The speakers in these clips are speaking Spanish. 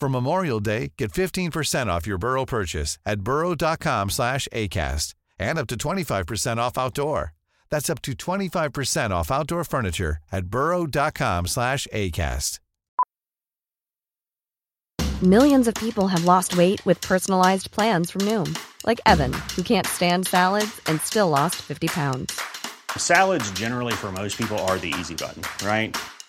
For Memorial Day, get 15% off your Burrow purchase at burrow.com slash ACAST and up to 25% off outdoor. That's up to 25% off outdoor furniture at burrow.com slash ACAST. Millions of people have lost weight with personalized plans from Noom, like Evan, who can't stand salads and still lost 50 pounds. Salads, generally, for most people, are the easy button, right?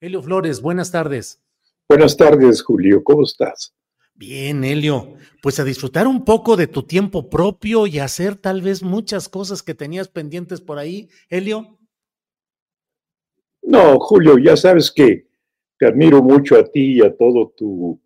Helio Flores, buenas tardes. Buenas tardes, Julio, ¿cómo estás? Bien, Helio, pues a disfrutar un poco de tu tiempo propio y hacer tal vez muchas cosas que tenías pendientes por ahí, Helio. No, Julio, ya sabes que te admiro mucho a ti y a todos tu,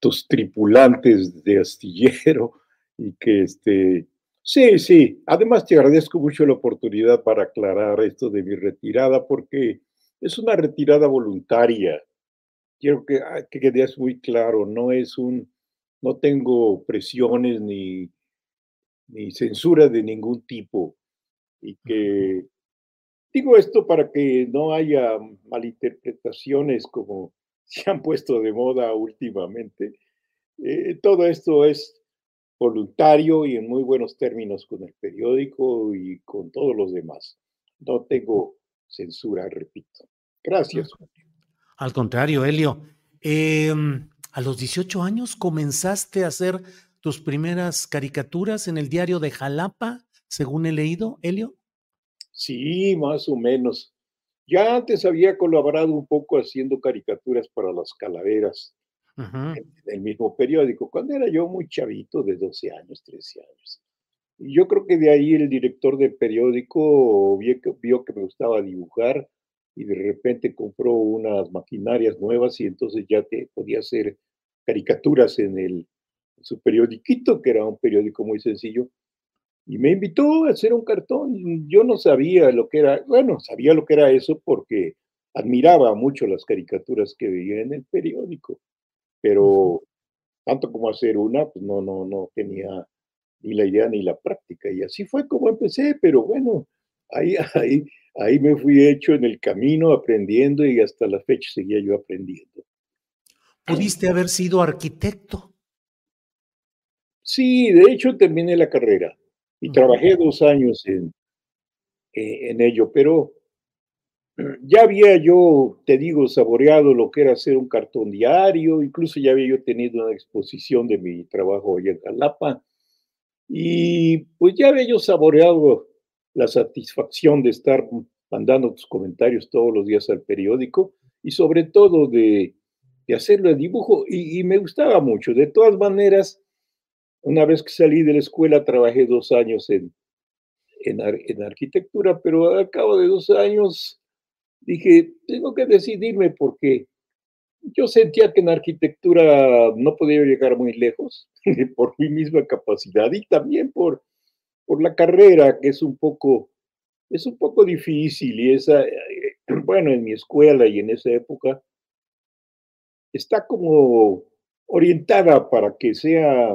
tus tripulantes de astillero y que este, sí, sí, además te agradezco mucho la oportunidad para aclarar esto de mi retirada porque es una retirada voluntaria. Quiero que, ah, que quedes muy claro, no es un, no tengo presiones ni, ni censura de ningún tipo. Y que digo esto para que no haya malinterpretaciones como se han puesto de moda últimamente. Eh, todo esto es voluntario y en muy buenos términos con el periódico y con todos los demás. No tengo censura, repito. Gracias. Al contrario, Helio. Em, a los 18 años comenzaste a hacer tus primeras caricaturas en el diario de Jalapa, según he leído, Helio. Sí, más o menos. Ya antes había colaborado un poco haciendo caricaturas para las calaveras en el mismo periódico, cuando era yo muy chavito, de 12 años, 13 años. Yo creo que de ahí el director del periódico vio que, vio que me gustaba dibujar y de repente compró unas maquinarias nuevas y entonces ya te podía hacer caricaturas en, el, en su periodiquito, que era un periódico muy sencillo, y me invitó a hacer un cartón. Yo no sabía lo que era, bueno, sabía lo que era eso porque admiraba mucho las caricaturas que veía en el periódico, pero tanto como hacer una, pues no, no, no tenía ni la idea ni la práctica. Y así fue como empecé, pero bueno, ahí, ahí, ahí me fui hecho en el camino aprendiendo y hasta la fecha seguía yo aprendiendo. ¿Pudiste haber sido arquitecto? Sí, de hecho terminé la carrera y trabajé dos años en, eh, en ello, pero ya había yo, te digo, saboreado lo que era hacer un cartón diario, incluso ya había yo tenido una exposición de mi trabajo allá en Jalapa, y pues ya había yo saboreado la satisfacción de estar mandando tus comentarios todos los días al periódico y sobre todo de, de hacerlo de dibujo y, me gustaba mucho. De todas maneras, una vez que salí de la escuela trabajé dos años en, en, en arquitectura, pero al cabo de dos años dije, tengo que decidirme porque yo sentía que en arquitectura no podía llegar muy lejos por mi misma capacidad y también por, por la carrera, que es un poco, es un poco difícil y esa, eh, bueno, en mi escuela y en esa época, está como orientada para que sea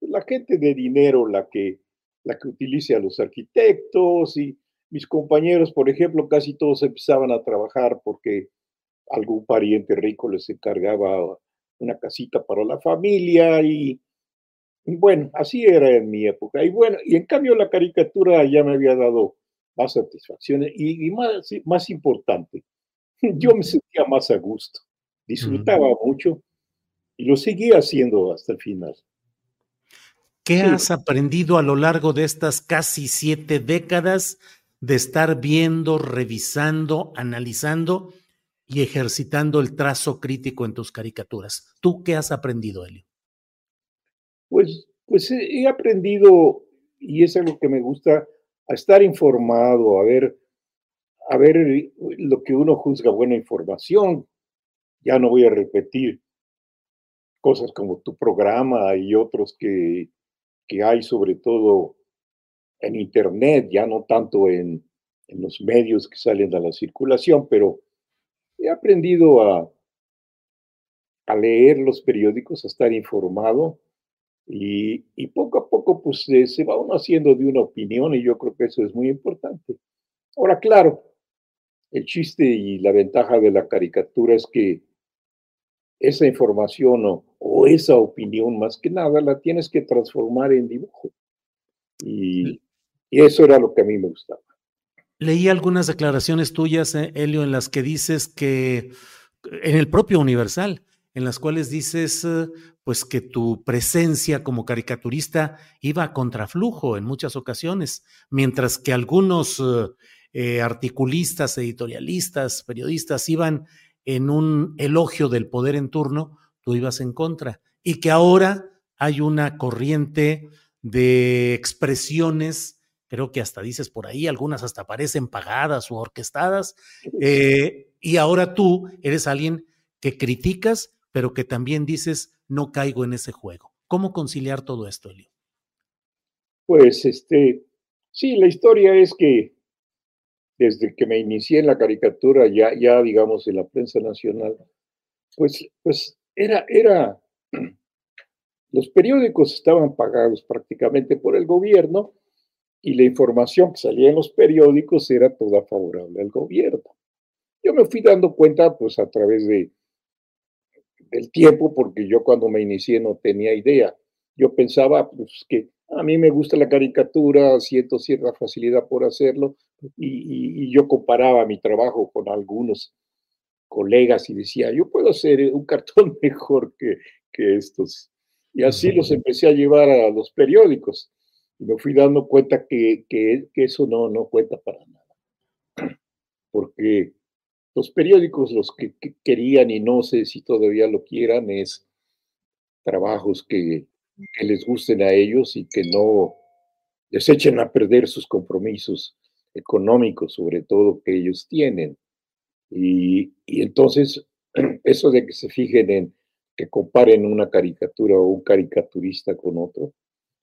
la gente de dinero la que, la que utilice a los arquitectos y mis compañeros, por ejemplo, casi todos empezaban a trabajar porque algún pariente rico les encargaba una casita para la familia y bueno, así era en mi época. Y bueno, y en cambio la caricatura ya me había dado más satisfacciones y, más, más importante, yo me sentía más a gusto, disfrutaba mucho y lo seguía haciendo hasta el final. ¿Qué has aprendido a lo largo de estas casi siete décadas de estar viendo, revisando, analizando y ejercitando el trazo crítico en tus caricaturas. ¿Tú qué has aprendido, Elio? Pues, pues he aprendido, y es algo que me gusta, a estar informado, a ver, a ver lo que uno juzga buena información. Ya no voy a repetir cosas como tu programa y otros que, que hay, sobre todo en Internet, ya no tanto en, en los medios que salen a la circulación, pero he aprendido a, a leer los periódicos, a estar informado y, y poco a poco pues se va uno haciendo de una opinión y yo creo que eso es muy importante. Ahora, claro, el chiste y la ventaja de la caricatura es que esa información o, o, esa opinión más que nada la tienes que transformar en dibujo. Y, y eso era lo que a mí me gustaba. Leí algunas declaraciones tuyas, eh, Helio, en las que dices que, en el propio Universal, en las cuales dices, eh, pues que tu presencia como caricaturista iba a contraflujo en muchas ocasiones, mientras que algunos eh, articulistas, editorialistas, periodistas iban en un elogio del poder en turno, tú ibas en contra. Y que ahora hay una corriente de expresiones creo que hasta dices por ahí, algunas hasta parecen pagadas o orquestadas, eh, y ahora tú eres alguien que criticas, pero que también dices, no caigo en ese juego. ¿Cómo conciliar todo esto, Elio? Pues este, sí, la historia es que desde que me inicié en la caricatura, ya, ya digamos en la prensa nacional, pues, pues era, era, los periódicos estaban pagados prácticamente por el gobierno y la información que salía en los periódicos era toda favorable al gobierno. Yo me fui dando cuenta pues a través de, del tiempo, porque yo cuando me inicié no tenía idea. Yo pensaba pues que a mí me gusta la caricatura, siento cierta facilidad por hacerlo, y, yo comparaba mi trabajo con algunos colegas y decía, yo puedo hacer un cartón mejor que, que estos. Y así los empecé a llevar a los periódicos me fui dando cuenta que, eso no, no cuenta para nada. Porque los periódicos, los que, querían y no sé si todavía lo quieran, es trabajos que, les gusten a ellos y que no les echen a perder sus compromisos económicos, sobre todo que ellos tienen. Y, entonces, eso de que se fijen en que comparen una caricatura o un caricaturista con otro,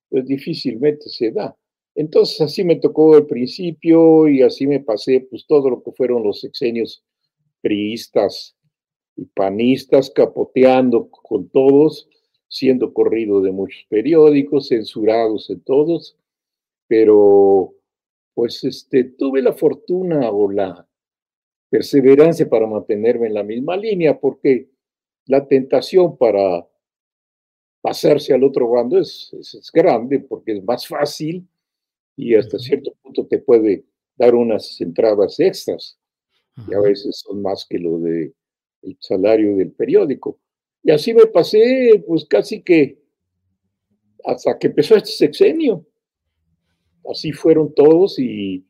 pues difícilmente se da. Entonces así me tocó el principio y así me pasé pues todo lo que fueron los sexenios priistas y panistas, capoteando con todos, siendo corrido de muchos periódicos, censurados en todos, pero pues este, tuve la fortuna o la perseverancia para mantenerme en la misma línea, porque la tentación para pasarse al otro bando es, es, grande porque es más fácil y hasta cierto punto te puede dar unas entradas extras y a veces son más que lo de el salario del periódico. Y así me pasé pues casi que hasta que empezó este sexenio. Así fueron todos y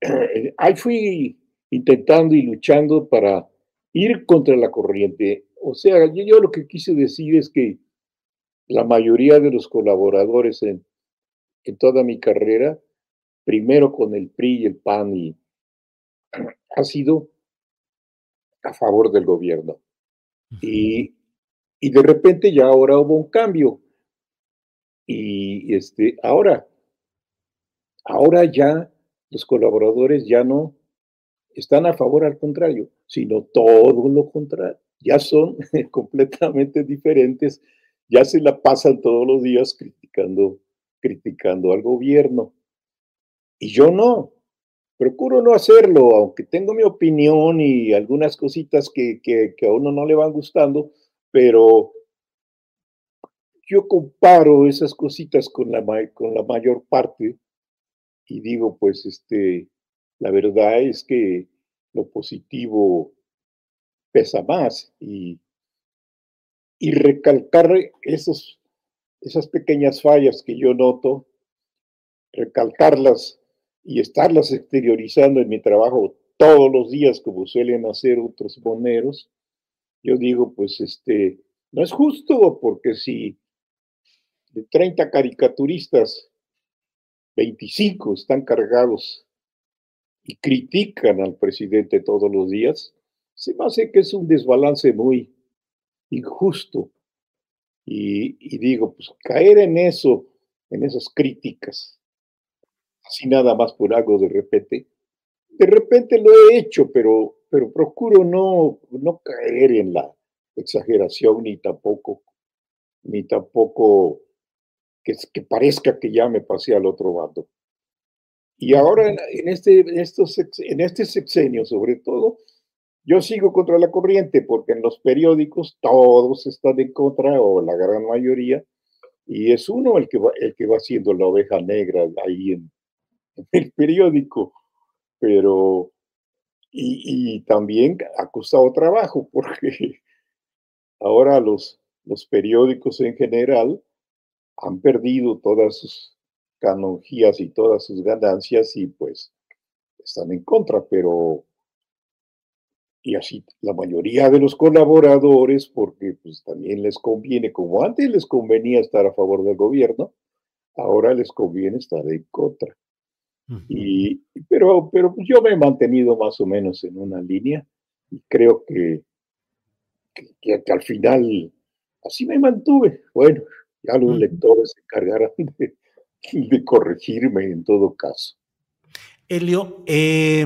ahí fui intentando y luchando para ir contra la corriente. O sea, yo, yo lo que quise decir es que la mayoría de los colaboradores en, en toda mi carrera, primero con el PRI y el PAN, y ha sido a favor del gobierno. Y, y de repente ya ahora hubo un cambio. Y este, ahora, ahora ya los colaboradores ya no están a favor al contrario, sino todo lo contrario. Ya son completamente diferentes, ya se la pasan todos los días criticando, criticando al gobierno. Y yo no, procuro no hacerlo, aunque tengo mi opinión y algunas cositas que, que, a uno no le van gustando, pero yo comparo esas cositas con la, con la mayor parte y digo, pues, este, la verdad es que lo positivo pesa más y, y recalcar esos, esas pequeñas fallas que yo noto, recalcarlas y estarlas exteriorizando en mi trabajo todos los días como suelen hacer otros boneros, yo digo, pues este, no es justo porque si de 30 caricaturistas, 25 están cargados y critican al presidente todos los días, se me hace que es un desbalance muy injusto. Y, y digo, pues caer en eso, en esas críticas, así nada más por algo de repente. De repente lo he hecho, pero, pero procuro no, no caer en la exageración ni tampoco, ni tampoco que, que parezca que ya me pasé al otro bando. Y ahora en, este, en, estos, en este sexenio, sobre todo, yo sigo contra la corriente porque en los periódicos todos están en contra, o la gran mayoría, y es uno el que va, el que va siendo la oveja negra ahí en, el periódico, pero y, también ha costado trabajo porque ahora los, los periódicos en general han perdido todas sus canonjías y todas sus ganancias y pues están en contra, pero y así la mayoría de los colaboradores, porque pues también les conviene, como antes les convenía estar a favor del gobierno, ahora les conviene estar en contra. Y, pero, pero yo me he mantenido más o menos en una línea y creo que, que, al final así me mantuve. Bueno, ya los lectores se encargarán de, de, corregirme en todo caso. Elio, eh,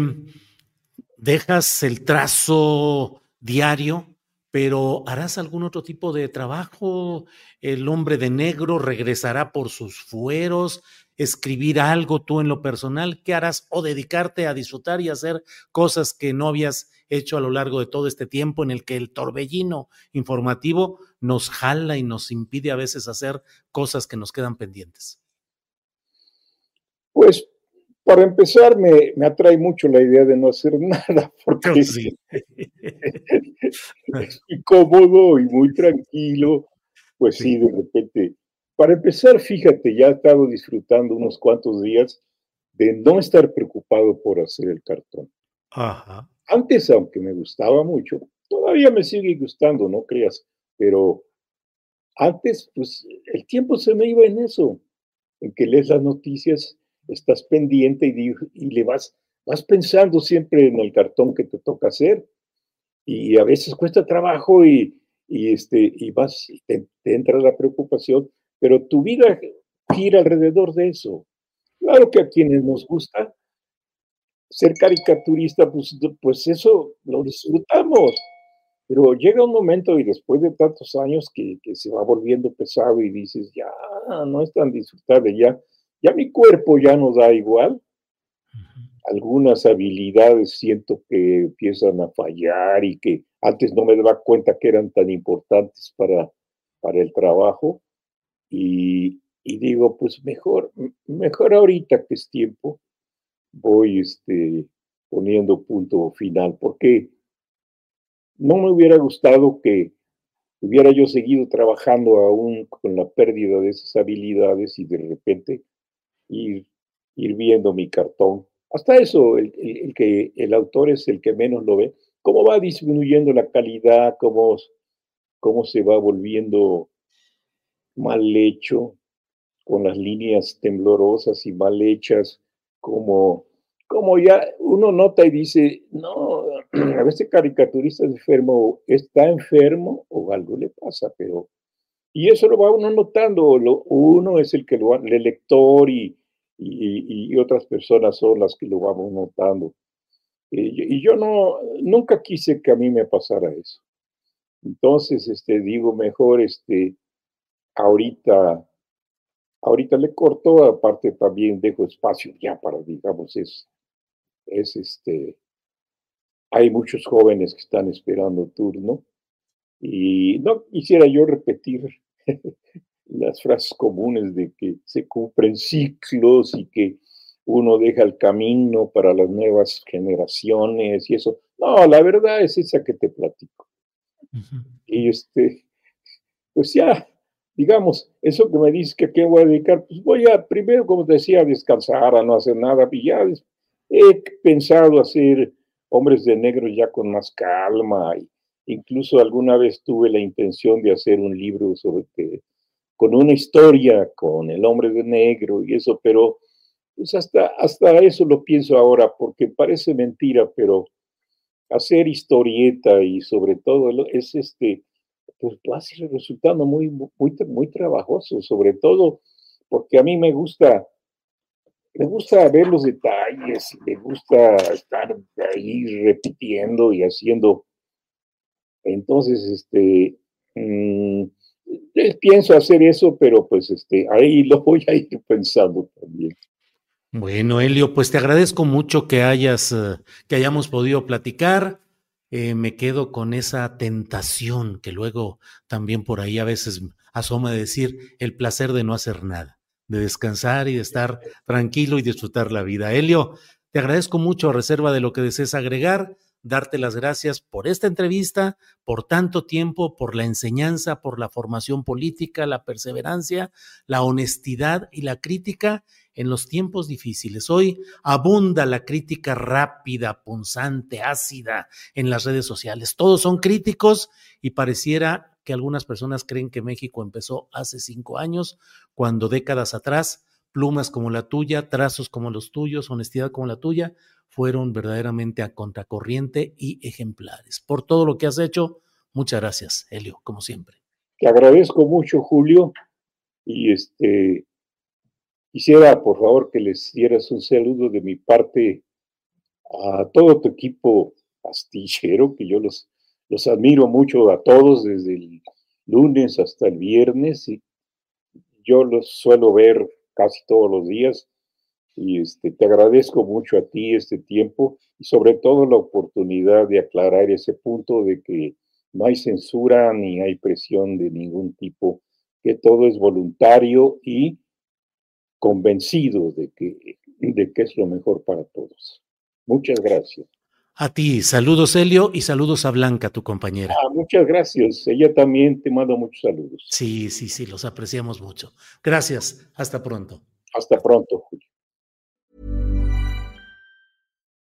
dejas el trazo diario, pero ¿harás algún otro tipo de trabajo? ¿El hombre de negro regresará por sus fueros? escribir algo tú en lo personal, ¿qué harás? O dedicarte a disfrutar y hacer cosas que no habías hecho a lo largo de todo este tiempo en el que el torbellino informativo nos jala y nos impide a veces hacer cosas que nos quedan pendientes. Pues para empezar, me, atrae mucho la idea de no hacer nada, porque es, muy cómodo y muy tranquilo. Pues sí, de repente para empezar, fíjate, ya he estado disfrutando unos cuantos días de no estar preocupado por hacer el cartón. Antes, aunque me gustaba mucho, todavía me sigue gustando, no creas, pero antes, pues el tiempo se me iba en eso, en que lees las noticias, estás pendiente y, le vas, vas pensando siempre en el cartón que te toca hacer. Y a veces cuesta trabajo y, este, y vas, te entra la preocupación pero tu vida gira alrededor de eso. Claro que a quienes nos gusta ser caricaturista, pues, pues eso lo disfrutamos. Pero llega un momento y después de tantos años que, se va volviendo pesado y dices, ya, no es tan disfrutable, ya, ya mi cuerpo ya no da igual. Algunas habilidades siento que empiezan a fallar y que antes no me daba cuenta que eran tan importantes para, para el trabajo. Y, digo, pues mejor, mejor ahorita que es tiempo, voy este, poniendo punto final, porque no me hubiera gustado que hubiera yo seguido trabajando aún con la pérdida de esas habilidades y de repente ir, ir viendo mi cartón. Hasta eso, el, el, que el autor es el que menos lo ve, cómo va disminuyendo la calidad, cómo, cómo se va volviendo mal hecho, con las líneas temblorosas y mal hechas, como, como ya uno nota y dice, no, a veces caricaturista es enfermo, está enfermo o algo le pasa, pero... Y eso lo va uno notando, lo, uno es el que lo el lector y, y, otras personas son las que lo vamos notando. Y, y, yo no, nunca quise que a mí me pasara eso. Entonces, este, digo, mejor, este, ahorita, ahorita le corto, aparte también dejo espacio ya para, digamos, es, es este, hay muchos jóvenes que están esperando turno y no quisiera yo repetir las frases comunes de que se cumplen ciclos y que uno deja el camino para las nuevas generaciones y eso. No, la verdad es esa que te platico. Y este, pues ya, digamos, eso que me dices que a qué voy a dedicar, pues voy a, primero, como te decía, a descansar, a no hacer nada, y ya he pensado hacer hombres de negro ya con más calma, incluso alguna vez tuve la intención de hacer un libro sobre que, con una historia con el hombre de negro y eso, pero pues hasta, hasta eso lo pienso ahora, porque parece mentira, pero hacer historieta y sobre todo es este, pues va a ser resultando muy, muy, muy trabajoso, sobre todo porque a mí me gusta, me gusta ver los detalles, me gusta estar ahí repitiendo y haciendo. Entonces, este, mm, eh, pienso hacer eso, pero pues este, ahí lo voy a ir pensando también. Bueno, Helio, pues te agradezco mucho que hayas, eh, que hayamos podido platicar. Eh, me quedo con esa tentación que luego también por ahí a veces asoma de decir el placer de no hacer nada, de descansar y de estar tranquilo y disfrutar la vida. Helio, te agradezco mucho a reserva de lo que desees agregar, darte las gracias por esta entrevista, por tanto tiempo, por la enseñanza, por la formación política, la perseverancia, la honestidad y la crítica en los tiempos difíciles. Hoy abunda la crítica rápida, punzante, ácida en las redes sociales. Todos son críticos y pareciera que algunas personas creen que México empezó hace cinco años, cuando décadas atrás plumas como la tuya, trazos como los tuyos, honestidad como la tuya, fueron verdaderamente a contracorriente y ejemplares. Por todo lo que has hecho, muchas gracias, Helio, como siempre. Te agradezco mucho, Julio, y este Quisiera, por favor, que les dieras un saludo de mi parte a todo tu equipo astillero, que yo los, los admiro mucho a todos desde el lunes hasta el viernes y yo los suelo ver casi todos los días y este, te agradezco mucho a ti este tiempo y sobre todo la oportunidad de aclarar ese punto de que no hay censura ni hay presión de ningún tipo, que todo es voluntario y convencido de que, de que es lo mejor para todos. Muchas gracias. A ti, saludos Helio y saludos a Blanca, tu compañera. Ah, muchas gracias. Ella también te manda muchos saludos. Sí, sí, sí, los apreciamos mucho. Gracias. Hasta pronto. Hasta pronto,